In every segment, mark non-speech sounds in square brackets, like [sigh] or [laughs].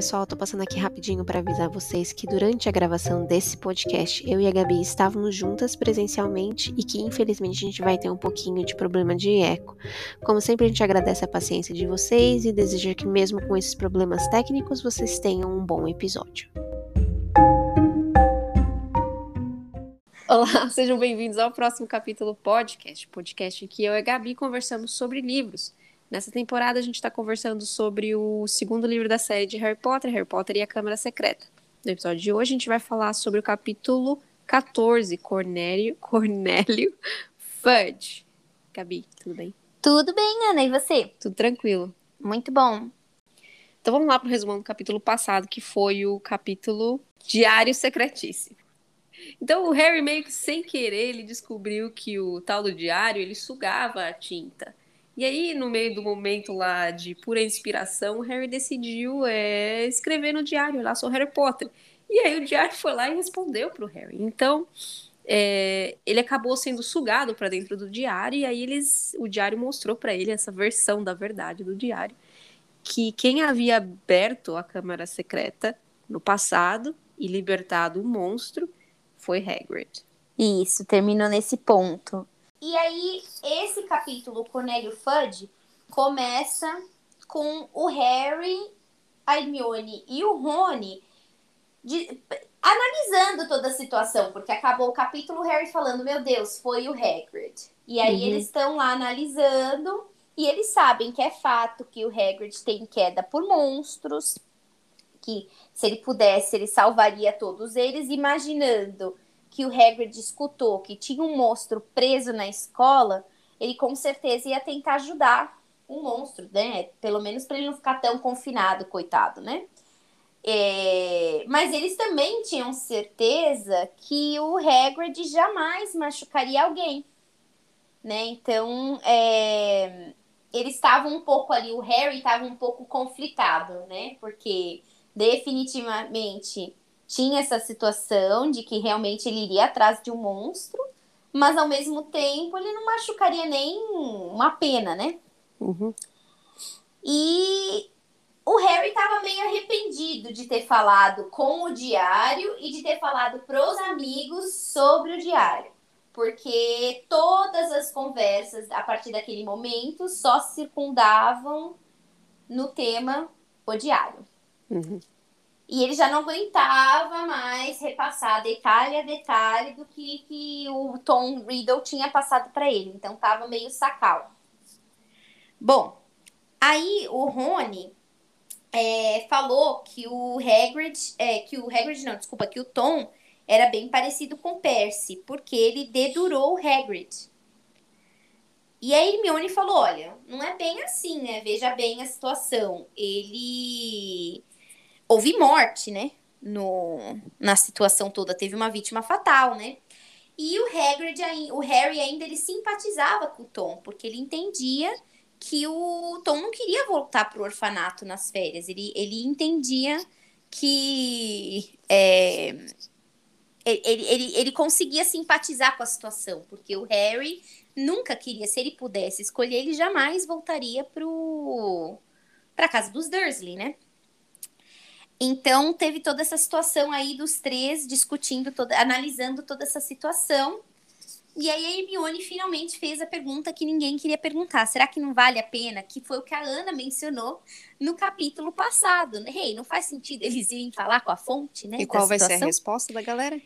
pessoal, tô passando aqui rapidinho para avisar vocês que durante a gravação desse podcast, eu e a Gabi estávamos juntas presencialmente e que infelizmente a gente vai ter um pouquinho de problema de eco. Como sempre, a gente agradece a paciência de vocês e deseja que mesmo com esses problemas técnicos, vocês tenham um bom episódio. Olá, [laughs] sejam bem-vindos ao próximo capítulo podcast, podcast em que eu e a Gabi conversamos sobre livros. Nessa temporada, a gente está conversando sobre o segundo livro da série de Harry Potter, Harry Potter e a Câmara Secreta. No episódio de hoje, a gente vai falar sobre o capítulo 14, Cornélio, [laughs] Cornélio Fudge. Gabi, tudo bem? Tudo bem, Ana, e você? Tudo tranquilo. Muito bom. Então vamos lá para o resumo do capítulo passado, que foi o capítulo Diário Secretíssimo. Então o Harry meio que sem querer ele descobriu que o tal do diário ele sugava a tinta. E aí, no meio do momento lá de pura inspiração, o Harry decidiu é, escrever no diário lá, sou Harry Potter. E aí o diário foi lá e respondeu pro Harry. Então, é, ele acabou sendo sugado para dentro do diário e aí eles, o diário mostrou para ele essa versão da verdade do diário, que quem havia aberto a câmara secreta no passado e libertado o monstro foi Hagrid. Isso, terminou nesse ponto. E aí, esse capítulo, Cornélio Fudge, começa com o Harry, a Hermione e o Rony de, analisando toda a situação, porque acabou o capítulo, o Harry falando, meu Deus, foi o Hagrid. E aí uhum. eles estão lá analisando e eles sabem que é fato que o Hagrid tem queda por monstros, que se ele pudesse, ele salvaria todos eles, imaginando que o Hagrid escutou que tinha um monstro preso na escola, ele com certeza ia tentar ajudar o monstro, né? Pelo menos para ele não ficar tão confinado, coitado, né? É... Mas eles também tinham certeza que o Hagrid jamais machucaria alguém, né? Então, é... eles estavam um pouco ali, o Harry estava um pouco conflitado, né? Porque definitivamente tinha essa situação de que realmente ele iria atrás de um monstro, mas ao mesmo tempo ele não machucaria nem uma pena, né? Uhum. E o Harry estava meio arrependido de ter falado com o diário e de ter falado para os amigos sobre o diário. Porque todas as conversas a partir daquele momento só circundavam no tema o diário. Uhum. E ele já não aguentava mais repassar detalhe a detalhe do que, que o Tom Riddle tinha passado para ele. Então tava meio sacal. Bom, aí o Rony é, falou que o Hagrid, é, que o Hagrid não, desculpa, que o Tom era bem parecido com Percy, porque ele dedurou o Hagrid. E a Hermione falou, olha, não é bem assim, né? Veja bem a situação. Ele houve morte, né? No, na situação toda, teve uma vítima fatal, né? E o Hagrid, o Harry ainda ele simpatizava com o Tom, porque ele entendia que o Tom não queria voltar para o orfanato nas férias. Ele, ele entendia que é, ele, ele, ele conseguia simpatizar com a situação, porque o Harry nunca queria, se ele pudesse escolher, ele jamais voltaria para casa dos Dursley, né? Então, teve toda essa situação aí dos três discutindo, toda, analisando toda essa situação. E aí a Hermione finalmente fez a pergunta que ninguém queria perguntar. Será que não vale a pena? Que foi o que a Ana mencionou no capítulo passado. Rei, hey, não faz sentido eles irem falar com a fonte, né? E qual vai ser a resposta da galera?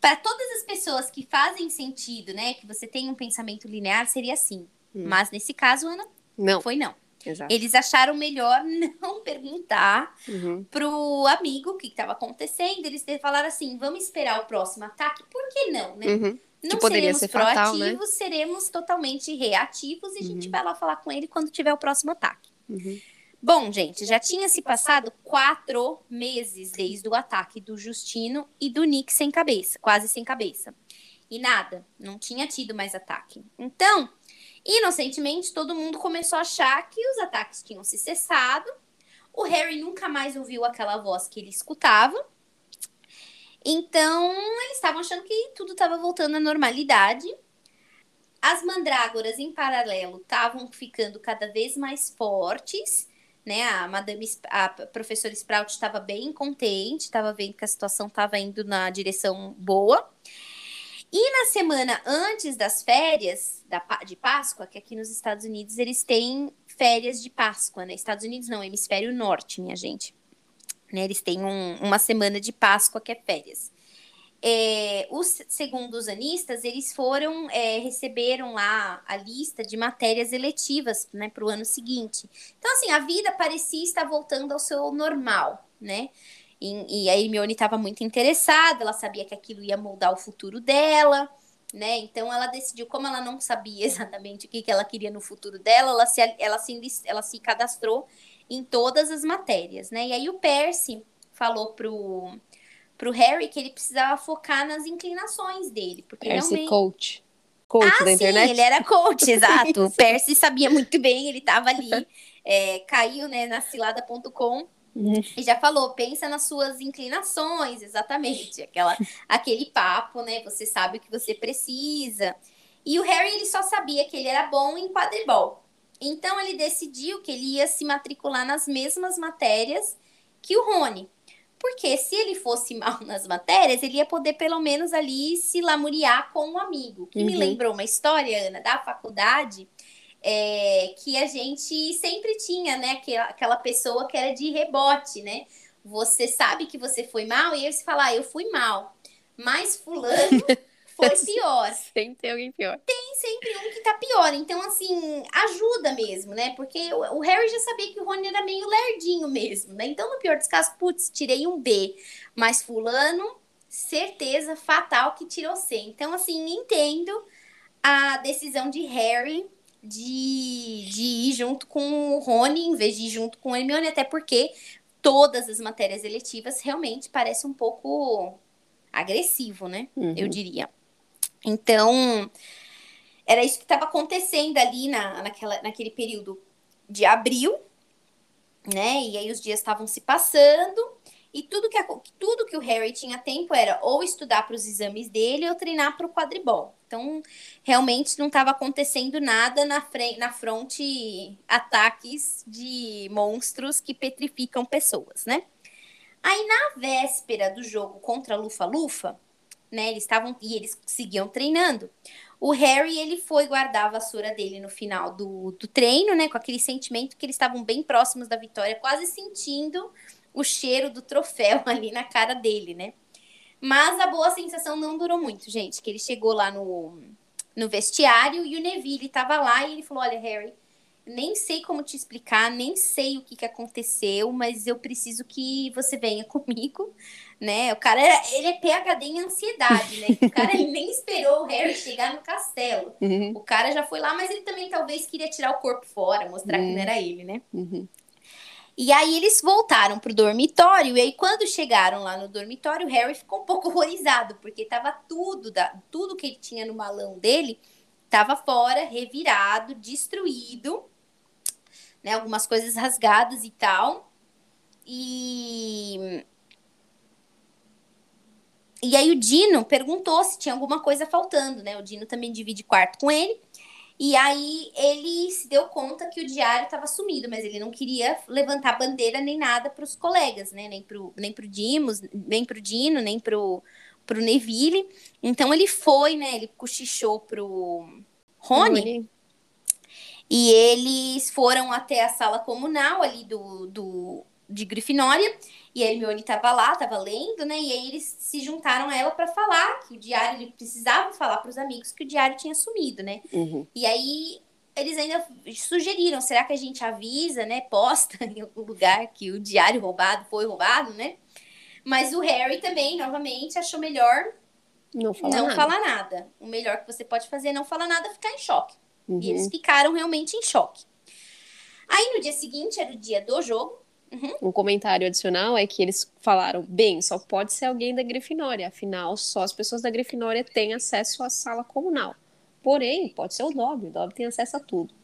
Para todas as pessoas que fazem sentido, né? Que você tem um pensamento linear, seria assim. Hum. Mas nesse caso, Ana, não. foi não. Exato. Eles acharam melhor [laughs] não perguntar uhum. pro amigo o que estava acontecendo. Eles falaram assim: vamos esperar o próximo ataque. Por que não, né? Uhum. Não que poderia seremos ser proativos, fatal, né? seremos totalmente reativos e a gente Uhum. vai lá falar com ele quando tiver o próximo ataque. Uhum. Bom, gente, já tinha se passado quatro meses desde o ataque do Justino e do Nick sem cabeça, quase sem cabeça. E nada, não tinha tido mais ataque. Então, inocentemente, todo mundo começou a achar que os ataques tinham se cessado. O Harry nunca mais ouviu aquela voz que ele escutava. Então, eles estavam achando que tudo estava voltando à normalidade. As mandrágoras, em paralelo, estavam ficando cada vez mais fortes né? A Madame, a professora Sprout estava bem contente, estava vendo que a situação estava indo na direção boa. E na semana antes das férias da, de Páscoa, que aqui nos Estados Unidos eles têm férias de Páscoa, né? Estados Unidos não, hemisfério norte, minha gente. Né? Eles têm um, uma semana de Páscoa que é férias. É, os segundos anistas, eles foram, é, receberam lá a lista de matérias eletivas né, para o ano seguinte. Então, assim, a vida parecia estar voltando ao seu normal, né? E, e a Hermione estava muito interessada, ela sabia que aquilo ia moldar o futuro dela, né? Então ela decidiu, como ela não sabia [laughs] exatamente o que, que ela queria no futuro dela, ela se, ela, se, ela se cadastrou em todas as matérias, né? E aí o Percy falou pro pro Harry que ele precisava focar nas inclinações dele. Porque Percy realmente... coach. Coach ah, da internet. Sim, ele era coach, [laughs] exato. o Percy sabia muito bem, ele estava ali, é, caiu né, na cilada.com uhum. e já falou, pensa nas suas inclinações, exatamente. Aquela, [laughs] aquele papo, né? Você sabe o que você precisa. E o Harry ele só sabia que ele era bom em quadribol. Então ele decidiu que ele ia se matricular nas mesmas matérias que o Rony. Porque se ele fosse [laughs] mal nas matérias, ele ia poder pelo menos ali se lamuriar com um amigo. Que uhum. me lembrou uma história, Ana, da faculdade, é, que a gente sempre tinha, né? Aquela, aquela pessoa que era de rebote, né? Você sabe que você foi mal e aí você fala, ah, eu fui mal. Mas fulano [laughs] foi pior. [laughs] Sempre tem alguém pior. Tem sempre um que tá pior. Então, assim, ajuda mesmo, né? Porque o, Harry já sabia que o Rony era meio lerdinho mesmo, né? Então, no pior dos casos, putz, tirei um B. Mas fulano, certeza fatal que tirou C. Então, assim, entendo a decisão de Harry de, de ir junto com o Rony em vez de ir junto com o Hermione, até porque todas as matérias eletivas realmente parecem um pouco agressivo, né? Uhum. Eu diria. Então, era isso que estava acontecendo ali na, naquela, naquele período de abril, né? E aí os dias estavam se passando e tudo que, tudo que o Harry tinha tempo era ou estudar para os exames dele ou treinar para o quadribol. Então, realmente não estava acontecendo nada na, frente, na fronte ataques de monstros que petrificam pessoas, né? Aí, na véspera do jogo contra a Lufa-Lufa, né? Eles estavam e eles seguiam treinando. O Harry, ele foi guardar a vassoura dele no final do, do treino, né? Com aquele sentimento que eles estavam bem próximos da vitória, quase sentindo o cheiro do troféu [laughs] ali na cara dele, né? Mas a boa sensação não durou muito, gente. Que ele chegou lá no, no vestiário e o Neville estava lá e ele falou: Olha, Harry, nem sei como te explicar, nem sei o que, que aconteceu, mas eu preciso que você venha [laughs] comigo né? O cara, ele é PHD em ansiedade, né? O cara ele nem esperou o Harry chegar no castelo. Uhum. O cara já foi lá, mas ele também talvez queria tirar o corpo fora, mostrar uhum. que não era ele, né? Uhum. E aí eles voltaram pro dormitório, e aí quando chegaram lá no dormitório, o Harry ficou um pouco [laughs] horrorizado, porque tava tudo, da, tudo que ele tinha no malão dele, tava fora, revirado, destruído, né? Algumas coisas rasgadas e tal. E e aí o Dino perguntou se tinha alguma coisa faltando, né? O Dino também divide quarto com ele. E aí ele deu conta que o diário estava sumido, mas ele não queria levantar bandeira nem nada para os colegas, né? Nem pro, nem pro Dimos, nem pro Dino, nem pro, pro Neville. Então ele foi, né? Ele cochichou pro Rony. E eles foram até a sala comunal ali do, do de Grifinória. E a Hermione estava lá, estava lendo, né? E aí eles se juntaram a ela para falar que o diário, ele precisava falar para os amigos que o diário tinha sumido, né? Uhum. E aí eles ainda sugeriram, será que a gente avisa, né? Posta [laughs] em algum lugar que o diário roubado foi roubado, né? Mas o Harry também, novamente, achou melhor não, fala não nada. falar nada. O melhor que você pode fazer é não falar nada, ficar em choque. Uhum. E eles ficaram realmente em choque. Aí no dia seguinte era o dia do jogo, Uhum. Um comentário adicional é que eles falaram: bem, só pode ser alguém da Grifinória, afinal, só as pessoas da Grifinória têm acesso à sala comunal. Porém, pode ser o Dobby, o Dobby tem acesso a tudo.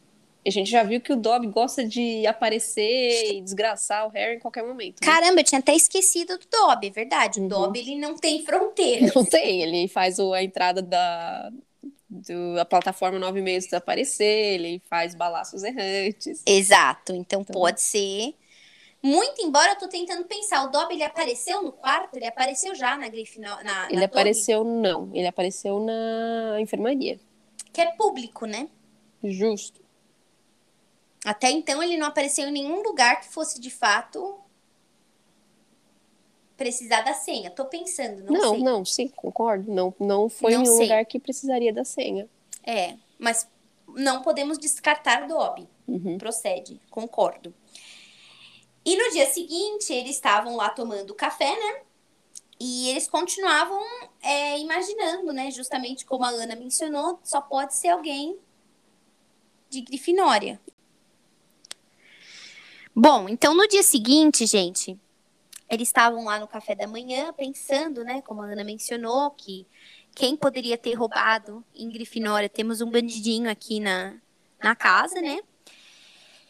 E a gente já viu que o Dobby gosta de aparecer e desgraçar o Harry em qualquer momento. Né? Caramba, eu tinha até esquecido do Dobby, é verdade. O uhum. Dobby, ele não tem fronteira. [laughs] Não tem, ele faz a entrada da, do, a plataforma nove meses desaparecer, ele faz balaços errantes. Exato, então, então pode ser Muito embora eu tô tentando pensar, o Dobby ele apareceu no quarto? Ele apareceu já na Grifinória? Ele na apareceu, não. Ele apareceu na enfermaria. Que é público, né? Justo. Até então ele não apareceu em nenhum lugar que fosse de fato precisar da senha. Tô pensando, não, Não, sei. não, sim, concordo. Não, não foi Não em um sei. lugar que precisaria da senha. É, mas não podemos descartar Dobby. Uhum. Procede, concordo. E no dia seguinte, eles estavam lá tomando café, né? E eles continuavam é, imaginando, né? Justamente como a Ana mencionou, só pode ser alguém de Grifinória. Bom, então no dia seguinte, gente, eles estavam lá no café da manhã pensando, né? Como a Ana mencionou, que quem poderia ter roubado em Grifinória? Temos um bandidinho aqui na, na casa, né?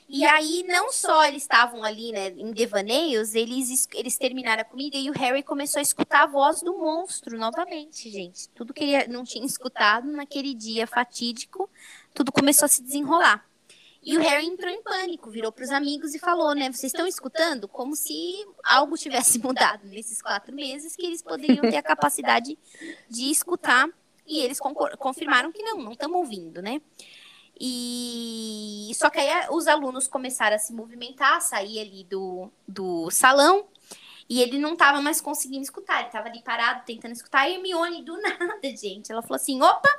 E aí, não só eles estavam ali, né, em devaneios, eles, es- eles terminaram a comida e o Harry começou a escutar a voz do monstro novamente, gente. Tudo que ele não tinha escutado naquele dia fatídico, tudo começou a se desenrolar. E o Harry entrou em pânico, virou para os amigos e falou, né, vocês estão escutando? Como se algo tivesse [laughs] mudado nesses quatro meses, que eles poderiam ter a capacidade de escutar. E eles confirmaram que não, não estamos ouvindo, né? E só que aí os alunos começaram a se movimentar, a sair ali do, do salão, e ele não estava mais conseguindo escutar, ele estava ali parado tentando escutar. E a Hermione, do [laughs] nada, gente, ela falou assim: opa,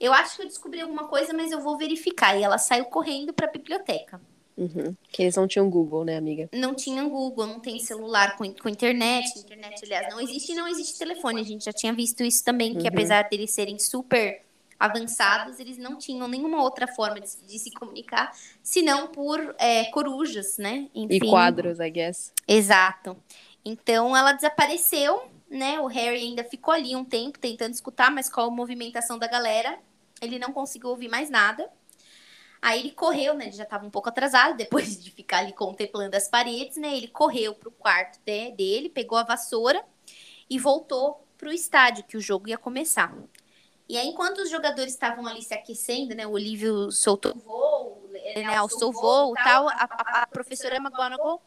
eu acho que eu descobri alguma coisa, mas eu vou verificar. E ela saiu correndo para a biblioteca. Uhum. Que eles não tinham Google, né, amiga? Não tinha Google, não tem celular com, com internet. Internet, aliás, não existe e não existe telefone. A gente já tinha visto isso também, que Uhum. apesar deles serem super avançados, eles não tinham nenhuma outra forma de, de se comunicar, senão por é, corujas, né? E Enfim. quadros, I guess. Exato. Então ela desapareceu, né? O Harry ainda ficou ali um tempo tentando escutar, mas com a movimentação da galera, ele não conseguiu ouvir mais nada. Aí ele correu, né? Ele já estava um pouco atrasado, [laughs] depois de ficar ali contemplando as paredes, né? Ele correu pro quarto de- dele, pegou a vassoura e voltou pro estádio, que o jogo ia começar. E aí, enquanto os jogadores estavam ali se aquecendo, né? O Olívio soltou o voo, né, alçou o voo tal, a, a- a professora McGonagall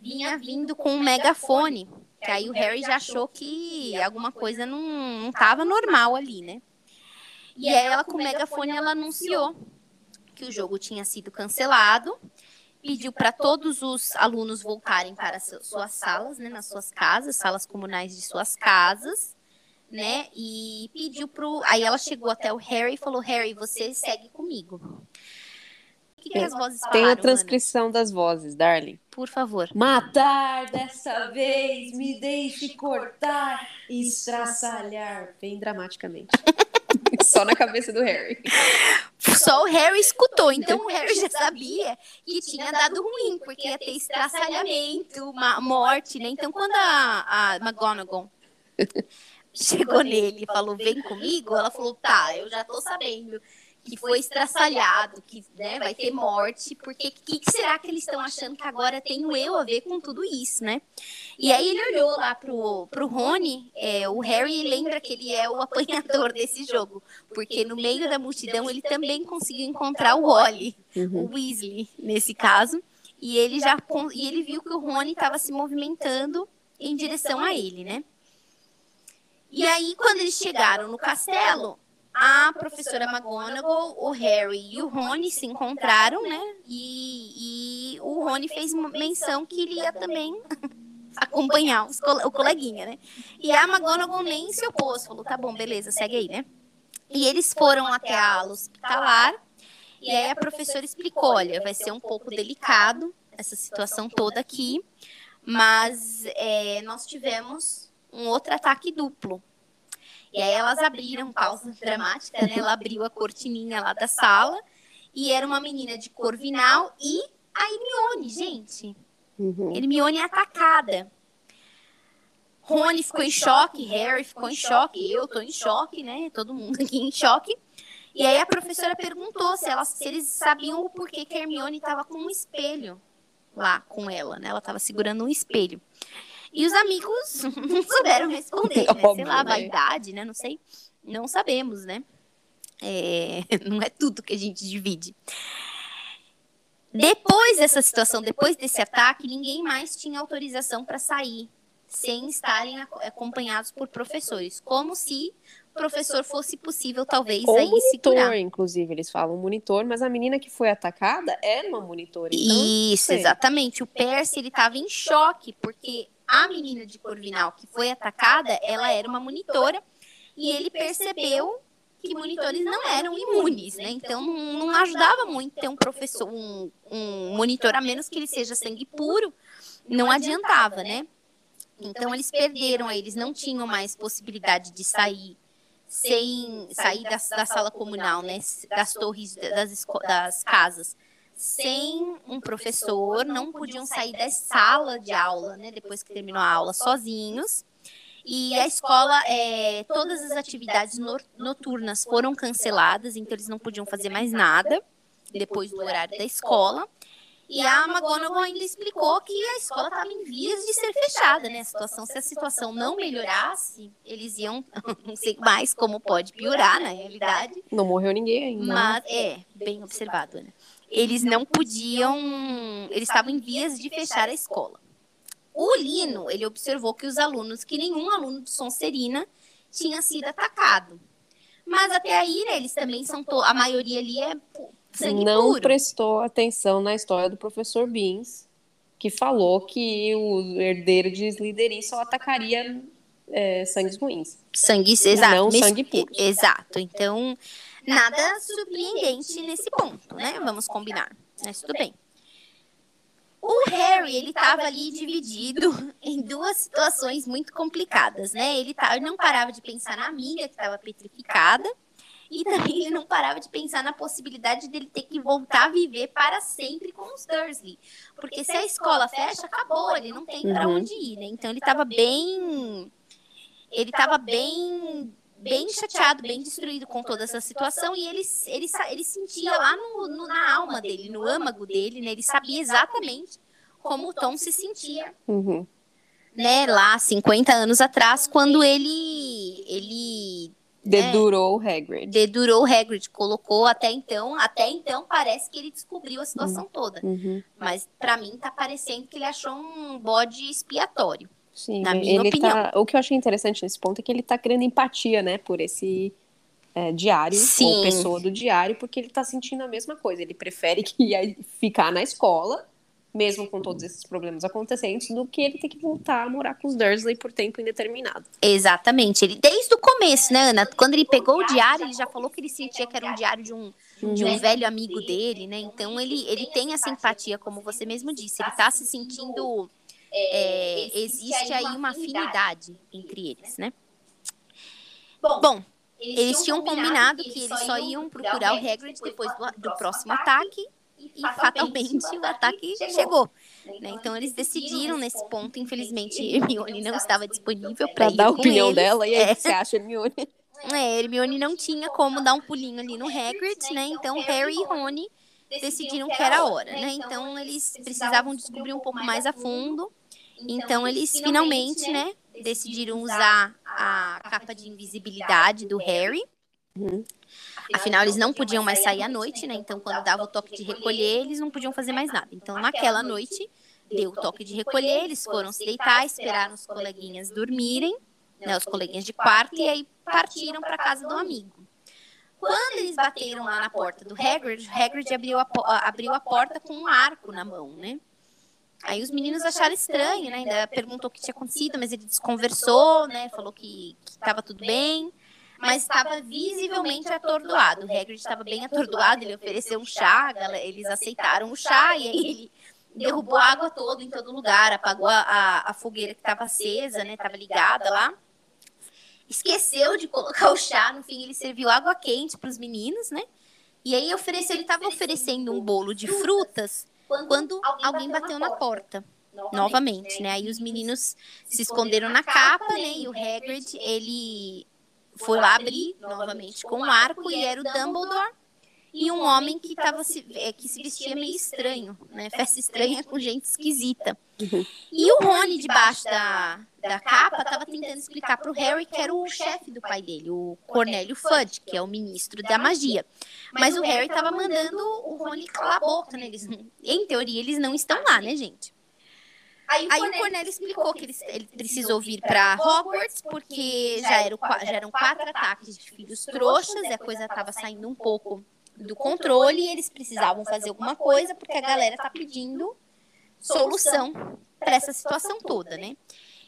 vinha vindo com um megafone. Que aí o Harry já achou que alguma coisa não, não normal ali, né? E aí ela, com o megafone, ela anunciou que o jogo tinha sido cancelado, pediu para todos os alunos voltarem para su- suas salas, né, nas suas casas, salas comunais de suas casas, né? E pediu pro. Aí ela chegou até o Harry e falou: Harry, você segue comigo. O que, que as vozes falaram? Tem a Ana? transcrição das vozes, darling. Por favor. Matar dessa vez, me deixe cortar, estraçalhar. Bem dramaticamente. [laughs] Só na cabeça do Harry. Só o Harry escutou, então o Harry já sabia que tinha dado ruim, porque ia ter estraçalhamento, uma morte, né? Então quando a, a McGonagall [laughs] chegou nele e falou, vem comigo, ela falou, tá, eu já tô sabendo que foi estraçalhado, que né, vai ter morte, porque o que, que será que eles estão achando que agora tenho eu a ver com tudo isso, né? E aí ele olhou lá pro, pro Rony, é, o Harry lembra que ele é o apanhador desse jogo, porque no meio da multidão ele também conseguiu encontrar o Wally, Uhum. o Weasley, nesse caso, e ele já e ele viu que o Rony estava se movimentando em direção a ele, né? E aí, quando eles chegaram no castelo, a professora McGonagall, o Harry e o Rony se encontraram, né? E, e o Rony fez menção que ele ia também [laughs] acompanhar o coleguinha, né? E a McGonagall nem se opôs, falou, tá bom, beleza, segue aí, né? E eles foram até a ala hospitalar, e aí a professora explicou, olha, vai ser um pouco delicado essa situação toda aqui, mas é, nós tivemos um outro ataque duplo. E aí elas abriram, pausa dramática, né? Ela abriu a cortininha lá da sala, e era uma menina de Corvinal e a Hermione, gente. Uhum. Hermione atacada. Rony ficou em choque, Harry ficou em choque, eu tô em choque, né? Todo mundo aqui em choque. E aí a professora perguntou se, elas, se eles sabiam o porquê que a Hermione estava com um espelho lá com ela, né? Ela estava segurando um espelho. E os amigos [laughs] não souberam responder, né? Sei Óbvio, lá, né? vaidade, né? Não sei. Não sabemos, né? É, [laughs] não é tudo que a gente divide. Depois dessa situação, depois desse ataque, ninguém mais tinha autorização para sair sem estarem acompanhados por professores, como se o professor fosse possível talvez Ou aí monitor, segurar. inclusive, eles falam monitor, mas a menina que foi atacada era uma monitora. Então, Isso, sei. exatamente. O Percy ele estava em choque porque a menina de Corvinal que foi atacada, ela era uma monitora e ele percebeu que monitores não eram imunes, né? Então não, ajudava muito ter um professor, um, um monitor, a menos que ele seja sangue puro, não adiantava, né? Então eles perderam, eles não tinham mais possibilidade de sair sem sair da, da sala comunal, né? Das torres das, das casas. Sem um professor, não podiam sair da sala de aula, né? Depois que terminou a aula, sozinhos. E a escola, é, todas as atividades noturnas foram canceladas, então eles não podiam fazer mais nada depois do horário da escola. E a McGonagall ainda explicou que a escola estava em vias de ser fechada, né? A situação, se a situação não melhorasse, eles iam, não [laughs] sei mais como pode piorar na realidade, Não morreu ninguém ainda. né? mas é bem observado, né? Eles não podiam, eles estavam em vias de fechar a escola. O Lino, ele observou que os alunos, que nenhum aluno de Sonserina tinha sido atacado. Mas até aí, né, eles também são, to- a maioria ali é sangue não puro. prestou atenção na história do professor Beans, que falou que o herdeiro de Slytherin só atacaria é, sangues ruins. Sangue, exato. Não sangue puro. Exato. Então, nada surpreendente nesse ponto, né? Vamos combinar. Mas tudo bem. O Harry, ele estava ali dividido [laughs] em duas situações muito complicadas, né? Ele, tá, ele não parava de pensar na amiga que estava petrificada e também ele não parava de pensar na possibilidade dele ter que voltar a viver para sempre com os Dursley. Porque se a escola fecha, acabou, ele não tem para Uhum. onde ir, né? Então ele estava bem ele estava bem bem chateado, bem destruído com toda essa situação e ele, ele, ele sentia lá no, no- na alma dele, no âmago dele, né? Ele sabia exatamente como o Tom se sentia, Uhum. né? Lá 50 anos atrás, quando ele ele Dedurou o Hagrid. dedurou o Hagrid, colocou até então, até então parece que ele descobriu a situação toda, Uhum. mas pra mim tá parecendo que ele achou um bode expiatório. Sim, Na ele minha opinião. tá. O que eu achei interessante nesse ponto é que ele tá criando empatia, né, por esse é, diário, Sim. ou pessoa do diário, porque ele tá sentindo a mesma coisa. Ele prefere [laughs] que ficar na escola, mesmo com todos esses problemas acontecendo, do que ele ter que voltar a morar com os Dursley por tempo indeterminado. Exatamente. Ele desde o começo, né, Ana? Quando ele pegou o diário, ele já falou que ele sentia que era um diário de um, de um velho amigo dele, né? Então ele, ele tem essa empatia, como você mesmo disse. Ele tá se sentindo. É, existe aí uma afinidade entre eles, né? Bom, eles tinham combinado que eles só iam procurar o Hagrid depois do, do próximo ataque e fatalmente o ataque chegou. né? Então eles decidiram nesse ponto, infelizmente [laughs] Hermione não estava disponível para dar a opinião eles. dela, e aí É. o que você acha, Hermione? [laughs] É, Hermione não tinha como dar um pulinho ali no Hagrid, né? Então Harry e Rony decidiram que era a hora, né? Então eles precisavam descobrir um pouco mais a fundo. Então eles finalmente, né, decidiram usar a capa de invisibilidade do Harry. Uhum. Afinal, eles não podiam mais sair à noite, né? Então, quando dava o toque de recolher, eles não podiam fazer mais nada. Então, naquela noite, deu o toque de recolher, eles foram se deitar, esperaram os coleguinhas dormirem, né? Os coleguinhas de quarto, e aí partiram para casa do amigo. Quando eles bateram lá na porta do Hagrid, Hagrid abriu a, abriu a porta com um arco na mão, né? Aí os meninos acharam estranho, né? Ainda perguntou o que tinha acontecido, mas ele desconversou, né? Falou que estava tudo bem, mas estava visivelmente atordoado. O Hagrid estava bem atordoado, ele ofereceu um chá, eles aceitaram o chá e aí ele derrubou a água toda em todo lugar, apagou a, a, a fogueira que estava acesa, né? Estava ligada lá. Esqueceu de colocar o chá, no fim ele serviu água quente para os meninos, né? E aí ofereceu, ele estava oferecendo um bolo de frutas quando alguém bateu na porta novamente, né? Aí os meninos se esconderam na capa, né? E o Hagrid, ele foi lá abrir novamente com um arco e era o Dumbledore e um homem que tava se, é, que se vestia meio estranho, né? Festa estranha com gente esquisita. Uhum. E o Rony, debaixo da, da capa, estava tentando explicar para o Harry que era o chefe do pai dele, o Cornélio Fudge, que é o ministro da magia. Mas o Harry estava mandando o Rony calar a boca, né? Eles, em teoria, eles não estão lá, né, gente? Aí, o Cornélio explicou que ele, ele precisou vir para Hogwarts porque já, era, já eram quatro ataques de filhos trouxas e a coisa estava saindo um pouco do controle e eles precisavam fazer alguma coisa porque a galera tá pedindo solução para essa situação toda, né?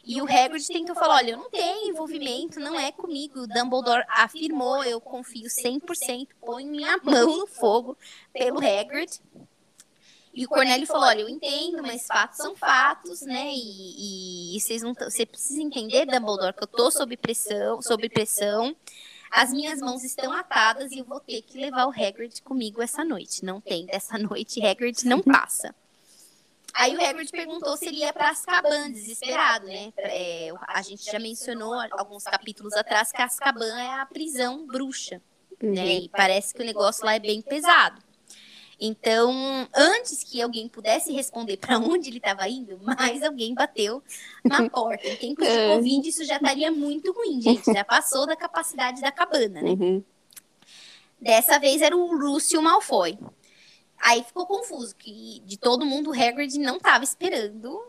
E o Hagrid tentou falar, olha, eu não tenho envolvimento, não é comigo. Dumbledore afirmou, eu confio 100%, põe minha mão no fogo pelo Hagrid. E o Cornélio falou, olha, eu entendo, mas fatos são fatos, né? E, e vocês não você precisa entender, Dumbledore, que eu tô sob pressão, sob pressão. As minhas mãos estão atadas e eu vou ter que levar o Hagrid comigo essa noite. Não tem dessa noite, Hagrid não passa. Aí o Hagrid perguntou se ele ia para Azkaban, desesperado, né? É, a gente já mencionou alguns capítulos atrás que Azkaban é a prisão bruxa, né? E parece que o negócio lá é bem pesado. Então, antes que alguém pudesse responder para [laughs] onde ele estava indo, mais alguém bateu na [laughs] porta. Em tempos de é. Covid, isso já estaria muito ruim, gente. Já passou da capacidade da cabana, né? Uhum. Dessa vez era o Lúcio Malfoy. Aí ficou confuso, que de todo mundo o Hagrid não estava esperando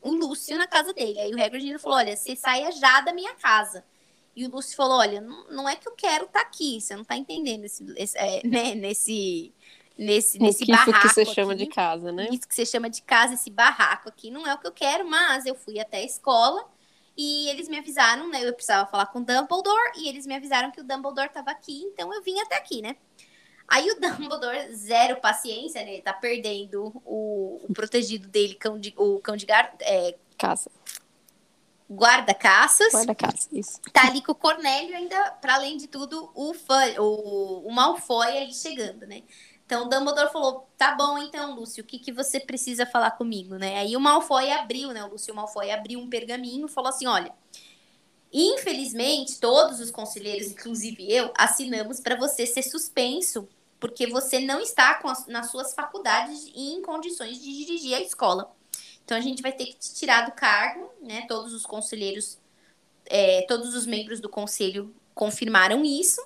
o Lúcio na casa dele. Aí o Hagrid falou, olha, você saia já da minha casa. E o Lúcio falou, olha, não, não é que eu quero estar tá aqui, você não está entendendo esse, esse é, né, nesse nesse, nesse isso barraco. Isso que você chama de casa, né? Isso que você chama de casa, esse barraco aqui, não é o que eu quero, mas eu fui até a escola e eles me avisaram, né? Eu precisava falar com o Dumbledore e eles me avisaram que o Dumbledore estava aqui, então eu vim até aqui, né? Aí o Dumbledore, zero paciência, né? Ele tá perdendo o, o protegido dele, cão de, o cão de gar, é, caça. Guarda-caças. Guarda-caças, isso. Tá ali com o Cornélio, ainda, para além de tudo, o, fã, o, o Malfoy ali chegando, né? Então o Dumbledore falou: tá bom, então, Lúcio, o que, que você precisa falar comigo, né? Aí o Malfoy abriu, né? O Lúcio Malfoy abriu um pergaminho e falou assim: olha. Infelizmente, todos os conselheiros, inclusive eu, assinamos para você ser suspenso, porque você não está as, nas suas faculdades e em condições de dirigir a escola. Então a gente vai ter que te tirar do cargo, né? Todos os conselheiros, é, todos os membros do conselho confirmaram isso.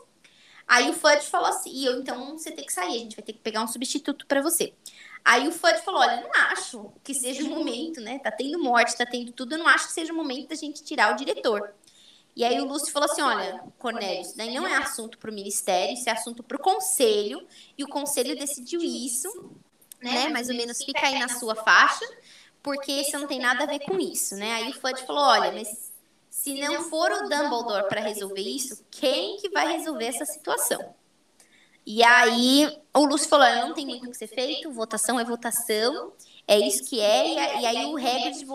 Aí o Fudge falou assim, e eu, então você tem que sair, a gente vai ter que pegar um substituto para você. Aí o Fudge falou, olha, não acho que seja o momento, né? Tá tendo morte, tá tendo tudo, eu não acho que seja o momento da gente tirar o diretor. E aí o Lúcio falou assim, olha, Cornélio, isso daí não é assunto para o ministério, isso é assunto para o conselho, e o conselho decidiu isso, né? Mais ou menos fica aí na sua faixa, porque isso não tem nada a ver com isso, né? Aí o Fudge falou, olha, mas se não for o Dumbledore para resolver isso, quem que vai resolver essa situação? E aí o Lúcio falou: não tem muito o que ser feito, votação é votação, é isso que é. E, e aí o Hagrid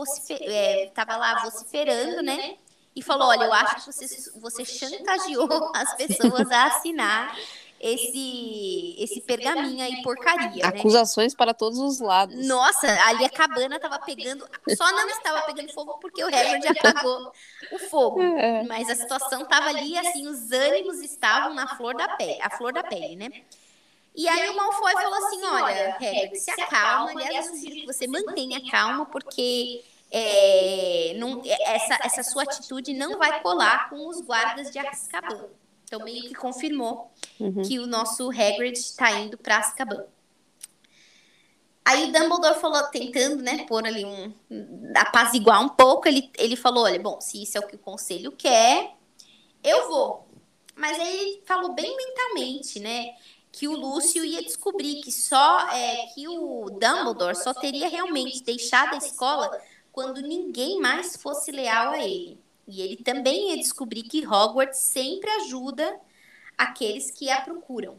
estava é, lá vociferando, né? E falou: olha, eu acho que você, você chantageou [laughs] as pessoas a assinar esse esse pergaminho aí porcaria, né? Acusações né? para todos os lados. Nossa, ali a cabana estava pegando, só não estava pegando fogo porque o Hagrid apagou o fogo. É. Mas a situação estava ali assim, os ânimos estavam na flor da pele, a flor da pele, né? E aí o Malfoy falou assim, olha, Hagrid, se acalma, aliás, eu sugiro que você mantenha calma porque é, não, essa, essa sua atitude não vai colar com os guardas de Azkaban. Então, meio que confirmou uhum. que o nosso Hagrid está indo para Azkaban. Aí o Dumbledore falou, tentando, né, pôr ali um... apaziguar um pouco, ele, ele falou, olha, bom, se isso é o que o conselho quer, eu vou. Mas aí ele falou bem mentalmente, né, que o Lúcio ia descobrir que só, é, que o Dumbledore só teria realmente deixado a escola quando ninguém mais fosse leal a ele. E ele também ia descobrir que Hogwarts sempre ajuda aqueles que a procuram.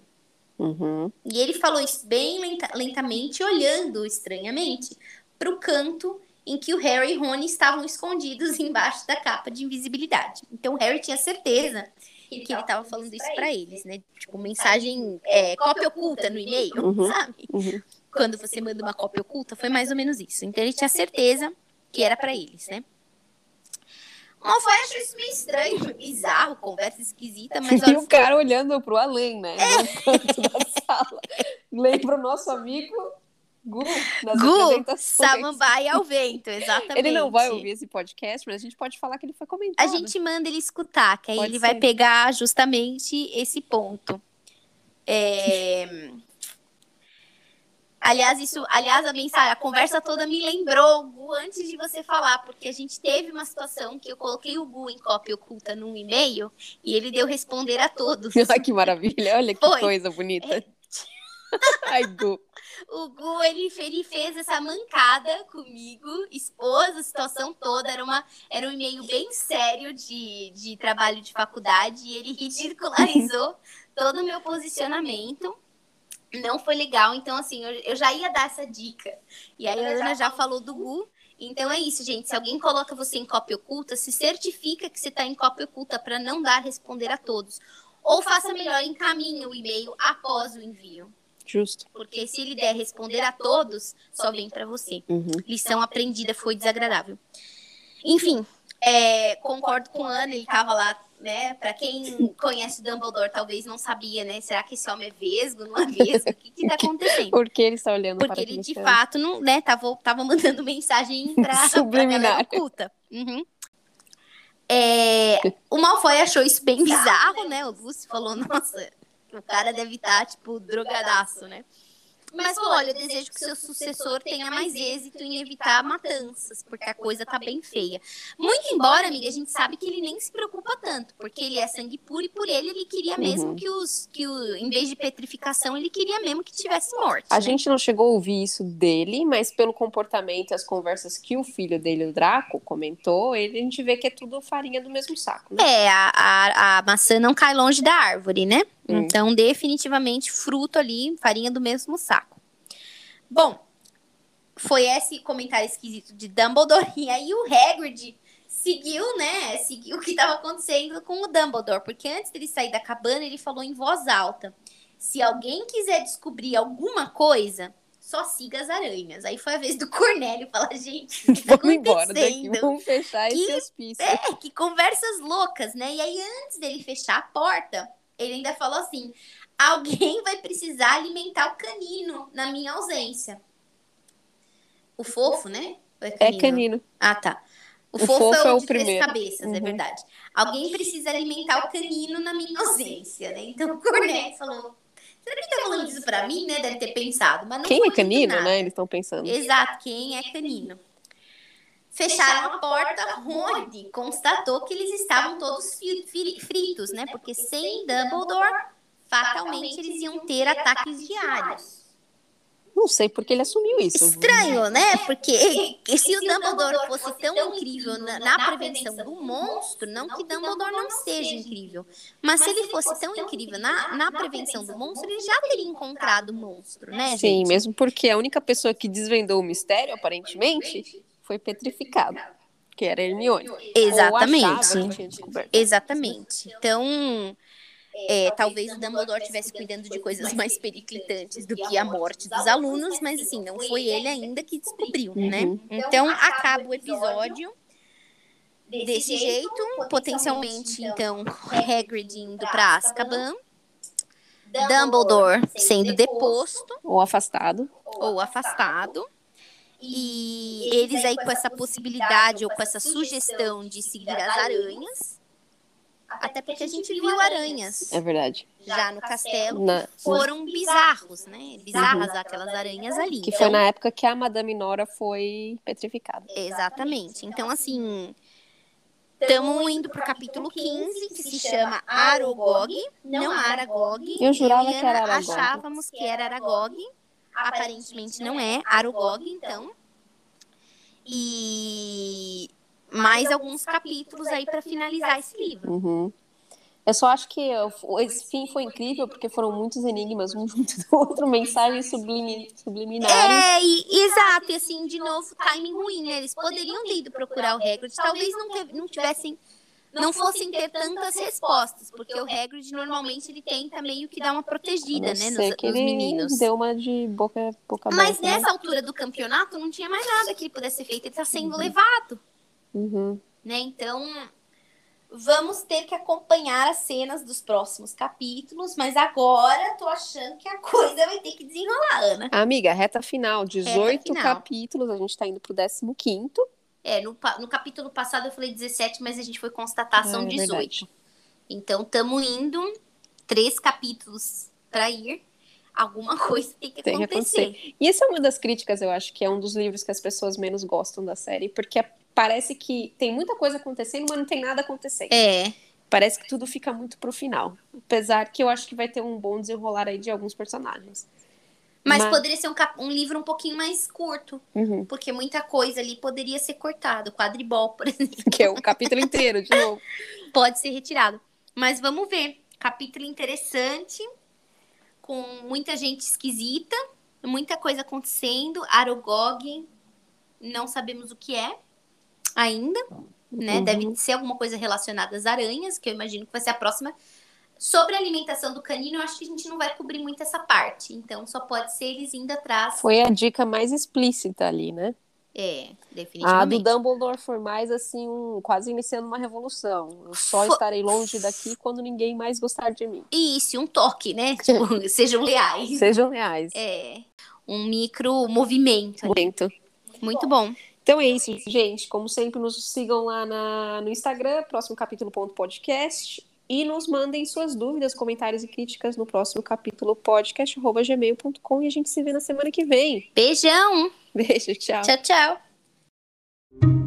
Uhum. E ele falou isso bem lenta, lentamente, olhando estranhamente para o canto em que o Harry e Rony estavam escondidos [laughs] embaixo da capa de invisibilidade. Então o Harry tinha certeza que ele estava falando isso para eles, né? Tipo, mensagem, é, cópia oculta no e-mail, uhum. sabe? Uhum. Quando você manda uma cópia oculta, foi mais ou menos isso. Então ele tinha certeza que era para eles, né? Malfoy achou isso meio estranho, bizarro, conversa esquisita, mas... [laughs] E o cara olhando pro além, né? No canto da sala. Lembra o nosso amigo Gu, nas Gu. Samambaia ao vento, exatamente. Ele não vai ouvir esse podcast, mas a gente pode falar que ele foi A comentado. gente manda ele escutar, que aí Pode ele vai ser. pegar justamente esse ponto. É, Aliás, isso, aliás, a mensagem, a conversa toda me lembrou, Gu, antes de você falar, porque a gente teve uma situação que eu coloquei o Gu em cópia oculta num e-mail e ele deu responder a todos. [laughs] Ai, que maravilha. Olha que Foi. coisa bonita. [laughs] Ai, Gu. O Gu, ele, ele fez essa mancada comigo, expôs a situação toda, era, uma, era um e-mail bem sério de, de trabalho de faculdade, e ele ridicularizou [laughs] todo o meu posicionamento. Não foi legal, então assim, eu, eu já ia dar essa dica. E aí a Ana já falou do Gu. Então é isso, gente. Se alguém coloca você em cópia oculta, se certifica que você está em cópia oculta para não dar responder a todos. Ou faça melhor, encaminhe o e-mail após o envio. Justo. Porque se ele der responder a todos, só vem para você. Uhum. Lição aprendida foi desagradável. Enfim, é, concordo com a Ana, ele tava lá, né? Pra quem conhece o Dumbledore, talvez não sabia, né? Será que esse homem é vesgo, não é vesgo? O que que tá [laughs] acontecendo? Por que ele está olhando Porque para ele, de fato, não, né, tava, tava mandando mensagem [laughs] pra, pra Subliminar. galera oculta. Uhum. É, o Malfoy achou isso bem bizarro, né? O Lucy falou, nossa, o cara deve estar, tipo, drogadaço, né? Mas falou, olha, eu desejo que seu sucessor tenha mais êxito em evitar matanças, porque a coisa tá bem feia. Muito embora, amiga, a gente sabe que ele nem se preocupa tanto, porque ele é sangue puro e por ele ele queria mesmo Uhum. que os, que o, em vez de petrificação, ele queria mesmo que tivesse morte. A né? gente não chegou a ouvir isso dele, mas pelo comportamento e as conversas que o filho dele, o Draco, comentou, ele, a gente vê que é tudo farinha do mesmo saco, né? É, a, a, a maçã não cai longe da árvore, né? Hum. Então, definitivamente, fruto ali, farinha do mesmo saco. Bom, foi esse comentário esquisito de Dumbledore. [laughs] E aí o Hagrid seguiu, né? Seguiu o que estava acontecendo com o Dumbledore. Porque antes dele sair da cabana, ele falou em voz alta. Se alguém quiser descobrir alguma coisa, só siga as aranhas. Aí foi a vez do [laughs] Cornélio falar, gente, o que tá Vamos embora daqui, acontecendo? vamos fechar esse Que- hospício. É, que conversas loucas, né? E aí, antes dele fechar a porta, ele ainda falou assim: alguém vai precisar alimentar o canino na minha ausência. O fofo, né? Ou É canino. Ah, tá. O, O fofo, fofo é é o o de três primeiro. cabeças, é Uhum. verdade. Alguém precisa alimentar o canino na minha ausência, né? Então [laughs] o Cornélio falou: será que ele tá falando isso pra mim, né? Deve ter pensado. Mas não Quem é canino, nada. né? Eles estão pensando. Exato, quem é canino. Fecharam a porta, Rony constatou que eles estavam todos fritos, né? Porque sem Dumbledore, fatalmente eles iam ter ataques diários. Não sei porque ele assumiu isso. Estranho, né? Porque [laughs] se o Dumbledore fosse tão incrível na, na prevenção do monstro, não que Dumbledore não seja incrível, mas se ele fosse tão incrível na, na prevenção do monstro, ele já teria encontrado o monstro, né, Sim, gente? mesmo porque a única pessoa que desvendou o mistério, aparentemente, foi petrificado. Que era Hermione. Exatamente. Exatamente. Então, é, talvez o Dumbledore estivesse cuidando de coisas mais periclitantes do que a morte dos alunos, mas assim, não foi ele ainda que descobriu, né? Uhum. Então, acaba o episódio desse jeito, potencialmente, então, Hagrid indo para Azkaban, Dumbledore sendo deposto Ou afastado. ou afastado. E eles aí com essa possibilidade ou com essa sugestão de seguir as aranhas. Até porque a gente viu aranhas É verdade. já no castelo. Na- Foram bizarros, né? Bizarras aquelas aranhas ali. que Então, foi na época que a Madame Nora foi petrificada. Exatamente. Então, assim, estamos indo pro capítulo 15, que se chama Aragog, não Aragog. Eu jurava que era Aragog. achávamos que era Aragog. Aparentemente não é Aragog, então. E mais alguns capítulos aí para finalizar esse livro. Uhum. Eu só acho que esse fim foi incrível porque foram muitos enigmas, um junto do outro, mensagens sublimi- subliminares. É, e, exato, e assim, de novo, timing ruim, né? Eles poderiam ter ido procurar o Hagrid, talvez não, teve- não tivessem, não fossem ter tantas respostas, porque o Hagrid normalmente ele tenta meio que dar uma protegida, né, nos, que nos ele meninos. deu uma de boca, boca Mas aberta. né? nessa altura do campeonato não tinha mais nada que ele pudesse ser feito, ele tá sendo levado, Uhum. né? Então, Vamos ter que acompanhar as cenas dos próximos capítulos, mas agora tô achando que a coisa vai ter que desenrolar, Ana. Amiga, reta final, 18 final. capítulos, a gente tá indo pro 15 É, no, no capítulo passado eu falei 17, mas a gente foi constatar, são é 18. verdade. Então, estamos indo três capítulos para ir. Alguma [laughs] coisa tem que Tem que acontecer. E essa é uma das críticas, eu acho, que é um dos livros que as pessoas menos gostam da série, porque parece que tem muita coisa acontecendo, mas não tem nada acontecendo. É, Parece que tudo fica muito pro final. Apesar que eu acho que vai ter um bom desenrolar aí de alguns personagens. Mas, Mas- poderia ser um, cap- um livro um pouquinho mais curto, Uhum. porque muita coisa ali poderia ser cortado. Quadribol, por [laughs] exemplo, Que é o capítulo inteiro, de novo. [laughs] pode ser retirado. Mas vamos ver. Capítulo interessante, com muita gente esquisita, muita coisa acontecendo. Aragog, não sabemos o que é ainda. né? Uhum. Deve ser alguma coisa relacionada às aranhas, que eu imagino que vai ser a próxima. Sobre a alimentação do canino, eu acho que a gente não vai cobrir muito essa parte. Então, só pode ser eles indo atrás. Foi a dica mais explícita ali, né? É, A do definitivamente. Dumbledore foi mais assim, um, quase iniciando uma revolução. Eu só Fo- estarei longe daqui quando ninguém mais gostar de mim. E isso, um toque, né? [laughs] Tipo, sejam leais. Sejam reais. É, um micro movimento. Muito. Muito bom. Então é isso, gente. Como sempre, nos sigam lá na, no Instagram, próximo capítulo.podcast. E nos mandem suas dúvidas, comentários e críticas no próximo capítulo podcast.gmail.com e a gente se vê na semana que vem. Beijão! Beijo, tchau. Tchau, tchau.